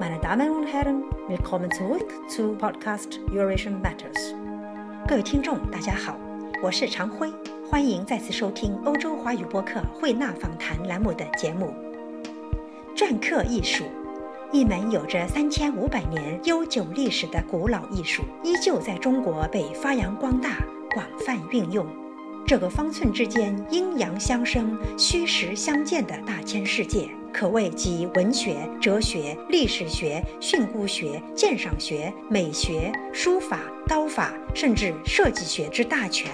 Meine Damen und Herren, willkommen zurück zu Podcast Eurasian Matters。各位听众，大家好，我是常辉，欢迎再次收听欧洲华语播客慧纳访谈栏目的节目。篆刻艺术，一门有着三千五百年悠久历史的古老艺术，依旧在中国被发扬光大、广泛运用。这个方寸之间阴阳相生、虚实相间的大千世界，可谓集文学、哲学、历史学、训诂学、鉴赏学、美学、书法、刀法，甚至设计学之大全。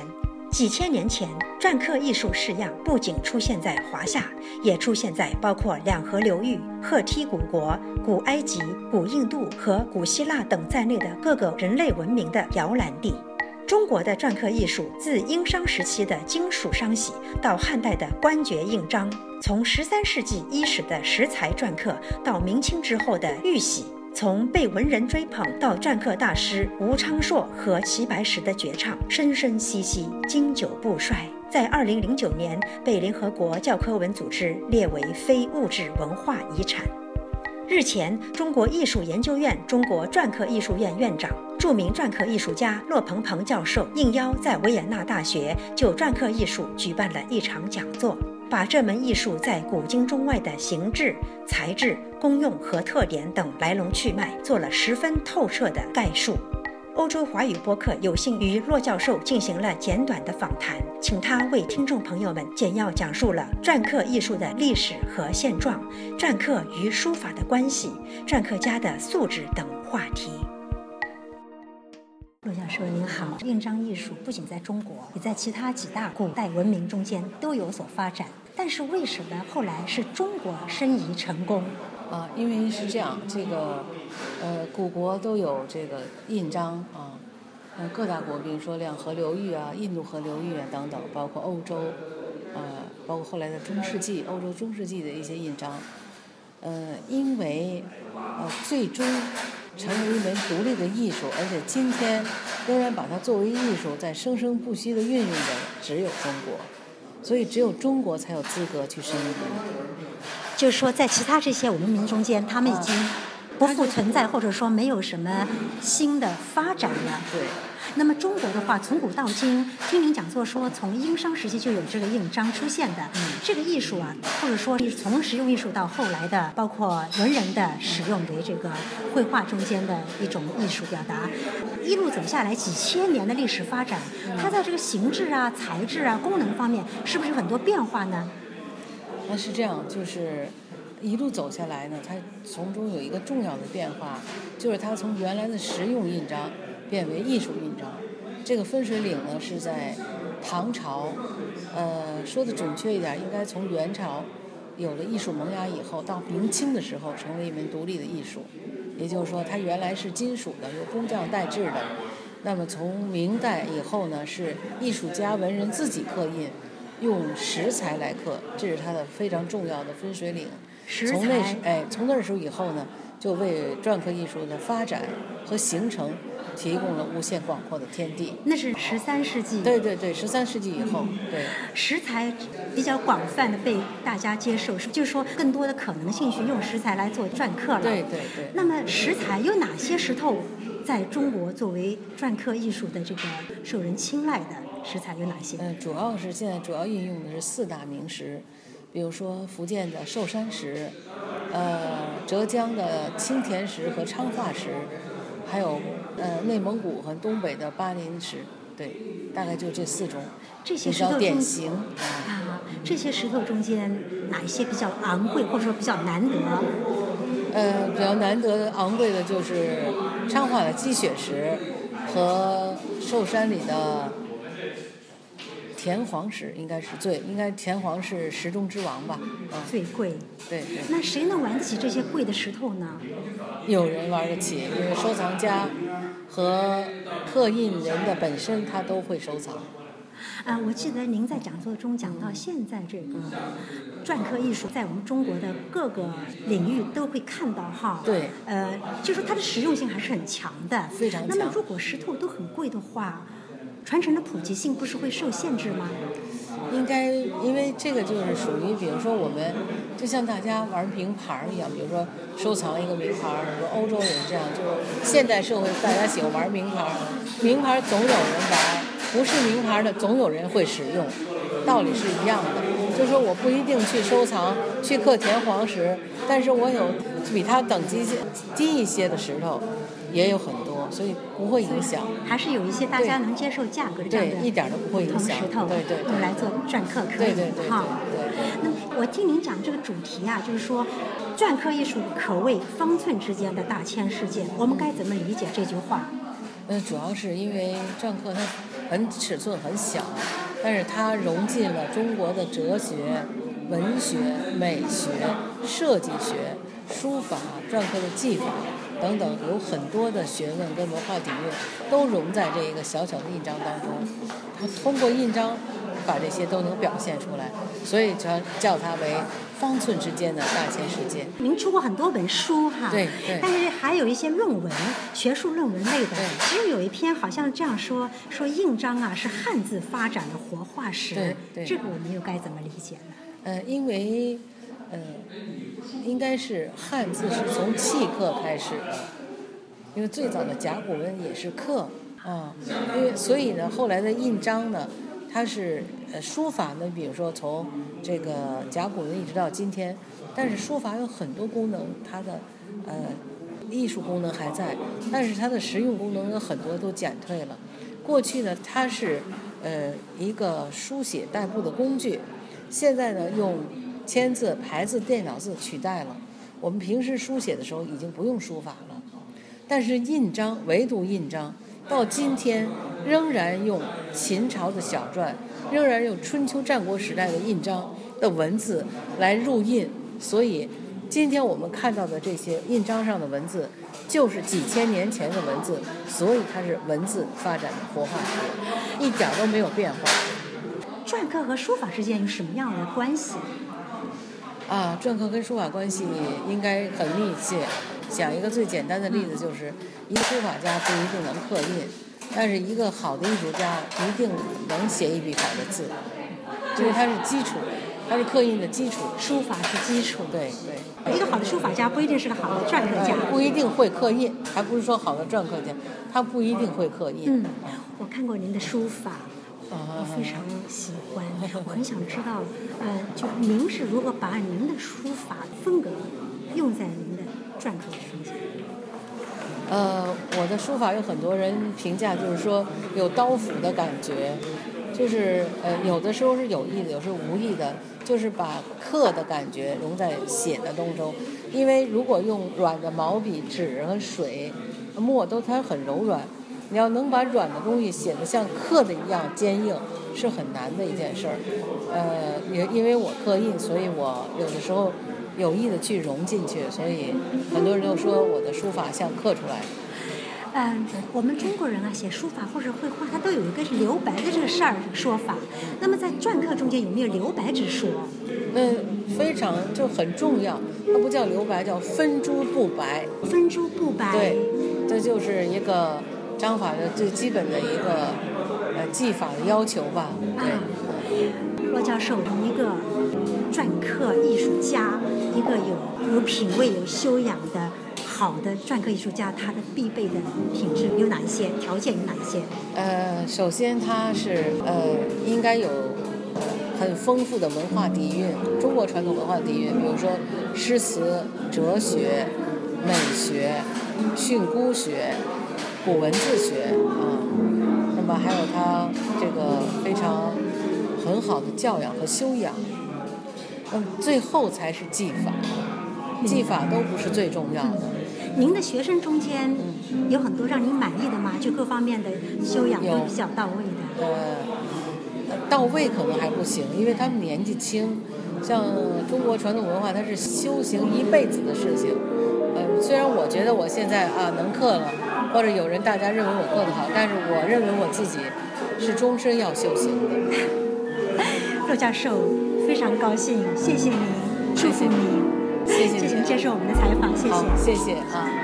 几千年前，篆刻艺术式样不仅出现在华夏，也出现在包括两河流域、赫梯古国、古埃及、古印度和古希腊等在内的各个人类文明的摇篮地。中国的篆刻艺术，自殷商时期的金属商玺，到汉代的官爵印章；从十三世纪伊始的石材篆刻，到明清之后的玉玺；从被文人追捧到篆刻大师吴昌硕和齐白石的绝唱，生生息息，经久不衰。在二零零九年，被联合国教科文组织列为非物质文化遗产。日前，中国艺术研究院中国篆刻艺术院院长、著名篆刻艺术家骆鹏鹏教授应邀在维也纳大学就篆刻艺术举办了一场讲座，把这门艺术在古今中外的形制、材质、功用和特点等来龙去脉做了十分透彻的概述。欧洲华语播客有幸与骆教授进行了简短的访谈，请他为听众朋友们简要讲述了篆刻艺术的历史和现状、篆刻与书法的关系、篆刻家的素质等话题。骆教授您好，印章艺术不仅在中国，也在其他几大古代文明中间都有所发展，但是为什么后来是中国申遗成功？啊，因为是这样，这个，呃，古国都有这个印章啊，呃，各大国，比如说两河流域啊、印度河流域啊等等，包括欧洲，呃，包括后来的中世纪，欧洲中世纪的一些印章，呃，因为呃最终成为一门独立的艺术，而且今天仍然把它作为艺术在生生不息的运用的，只有中国，所以只有中国才有资格去申遗。就是说，在其他这些文明中间，他们已经不复存在，或者说没有什么新的发展了。对。那么中国的话，从古到今，听您讲座说，从殷商时期就有这个印章出现的。嗯。这个艺术啊，或者说从实用艺术到后来的，包括文人的使用为这个绘画中间的一种艺术表达，一路走下来几千年的历史发展，它在这个形制啊、材质啊、功能方面，是不是有很多变化呢？那是这样，就是一路走下来呢，它从中有一个重要的变化，就是它从原来的实用印章变为艺术印章。这个分水岭呢是在唐朝，呃，说的准确一点，应该从元朝有了艺术萌芽以后，到明清的时候成为一门独立的艺术。也就是说，它原来是金属的，由工匠代制的。那么从明代以后呢，是艺术家文人自己刻印。用石材来刻，这是它的非常重要的分水岭。从那时，哎，从那时候以后呢，就为篆刻艺术的发展和形成提供了无限广阔的天地。那是十三世纪。对对对，十三世纪以后，对。石材比较广泛的被大家接受，是就是说更多的可能性去用石材来做篆刻了。对对对。那么石材有哪些石头在中国作为篆刻艺术的这个受人青睐的？石材有哪些？嗯，主要是现在主要运用的是四大名石，比如说福建的寿山石，呃，浙江的青田石和昌化石，还有呃内蒙古和东北的巴林石，对，大概就这四种。这些石头典型啊，这些石头中间哪一些比较昂贵，或者说比较难得？呃，比较难得的昂贵的就是昌化的积雪石和寿山里的。田黄石应该是最应该田黄是石中之王吧？最贵。对。那谁能玩得起这些贵的石头呢？有人玩得起，因为收藏家和刻印人的本身他都会收藏。啊，我记得您在讲座中讲到，现在这个篆刻艺术在我们中国的各个领域都会看到哈。对。呃，就说它的实用性还是很强的。非常强。那么如果石头都很贵的话。传承的普及性不是会受限制吗？应该，因为这个就是属于，比如说我们，就像大家玩名牌一样，比如说收藏一个名牌，比如欧洲人这样，就是现代社会大家喜欢玩名牌，名牌总有人玩，不是名牌的总有人会使用，道理是一样的。就是说我不一定去收藏去刻田黄石，但是我有比它等级低一些的石头，也有很多，所以不会影响。还是有一些大家能接受价格的这样的对，一点儿都不会影响。石头，对对对用来做篆刻可以对对对对。那我听您讲这个主题啊，就是说，篆刻艺术可谓方寸之间的大千世界。我们该怎么理解这句话？呃，主要是因为篆刻它很尺寸很小，但是它融进了中国的哲学、文学、美学、设计学、书法、篆刻的技法等等，有很多的学问跟文化底蕴都融在这一个小小的印章当中。它通过印章把这些都能表现出来，所以叫叫它为方寸之间的大千世界。您出过很多本书哈，对对但是还有一些论文，学术论文类的对。其实有一篇好像这样说：说印章啊是汉字发展的活化石。对对这个我们又该怎么理解呢？呃，因为，呃，应该是汉字是从契刻开始的，因为最早的甲骨文也是刻啊，因为所以呢，后来的印章呢，它是呃书法呢，比如说从这个甲骨文一直到今天，但是书法有很多功能，它的呃艺术功能还在，但是它的实用功能有很多都减退了。过去呢，它是呃一个书写代步的工具，现在呢用签字、排字、电脑字取代了。我们平时书写的时候已经不用书法了，但是印章，唯独印章，到今天仍然用秦朝的小篆，仍然用春秋战国时代的印章的文字来入印，所以今天我们看到的这些印章上的文字，就是几千年前的文字，所以它是文字发展的活化石，一点都没有变化。篆刻和书法之间有什么样的关系？啊，篆刻跟书法关系应该很密切。讲一个最简单的例子，就是一个书法家不一定能刻印，但是一个好的艺术家一定能写一笔好的字，因为它是基础，它是刻印的基础。书法是基础。对对。一个好的书法家不一定是个好的篆刻家。哎不一定会刻印，还不是说好的篆刻家，他不一定会刻印。嗯，我看过您的书法，我非常喜欢。我很想知道，呃，就您是如何把您的书法风格用在您的篆刻书上？呃，我的书法有很多人评价，就是说有刀斧的感觉，就是呃有的时候是有意的，有时候无意的，就是把刻的感觉融在写的当中。因为如果用软的毛笔、纸和水、墨都它很柔软，你要能把软的东西写得像刻的一样坚硬，是很难的一件事儿。呃，也因为我刻印，所以我有的时候有意的去融进去，所以很多人都说我的书法像刻出来的。嗯，我们中国人啊，写书法或者绘画，它都有一个是留白的这个事儿说法。那么在篆刻中间有没有留白之说？嗯，非常就很重要，它不叫留白，叫分朱不白。分朱不白。对，这就是一个章法的最基本的一个呃技法的要求吧。对。骆教授，一个篆刻艺术家，一个有有品位、有修养的好的篆刻艺术家，他的必备的品质有哪一些？条件有哪一些？呃，首先他是呃应该有呃很丰富的文化底蕴，中国传统文化底蕴，比如说诗词、哲学、美学、训诂学、古文字学啊，那么还有他这个非常很好的教养和修养，那么最后才是技法，技法都不是最重要的。您的学生中间有很多让您满意的吗？就各方面的修养都比较到位的。呃，到位可能还不行，因为他们年纪轻。像中国传统文化，它是修行一辈子的事情。呃，虽然我觉得我现在啊能刻了，或者有人大家认为我过得好，但是我认为我自己是终身要修行的。骆教授，非常高兴，谢谢您，祝福您，谢谢谢谢您接受我们的采访，谢谢，谢谢啊。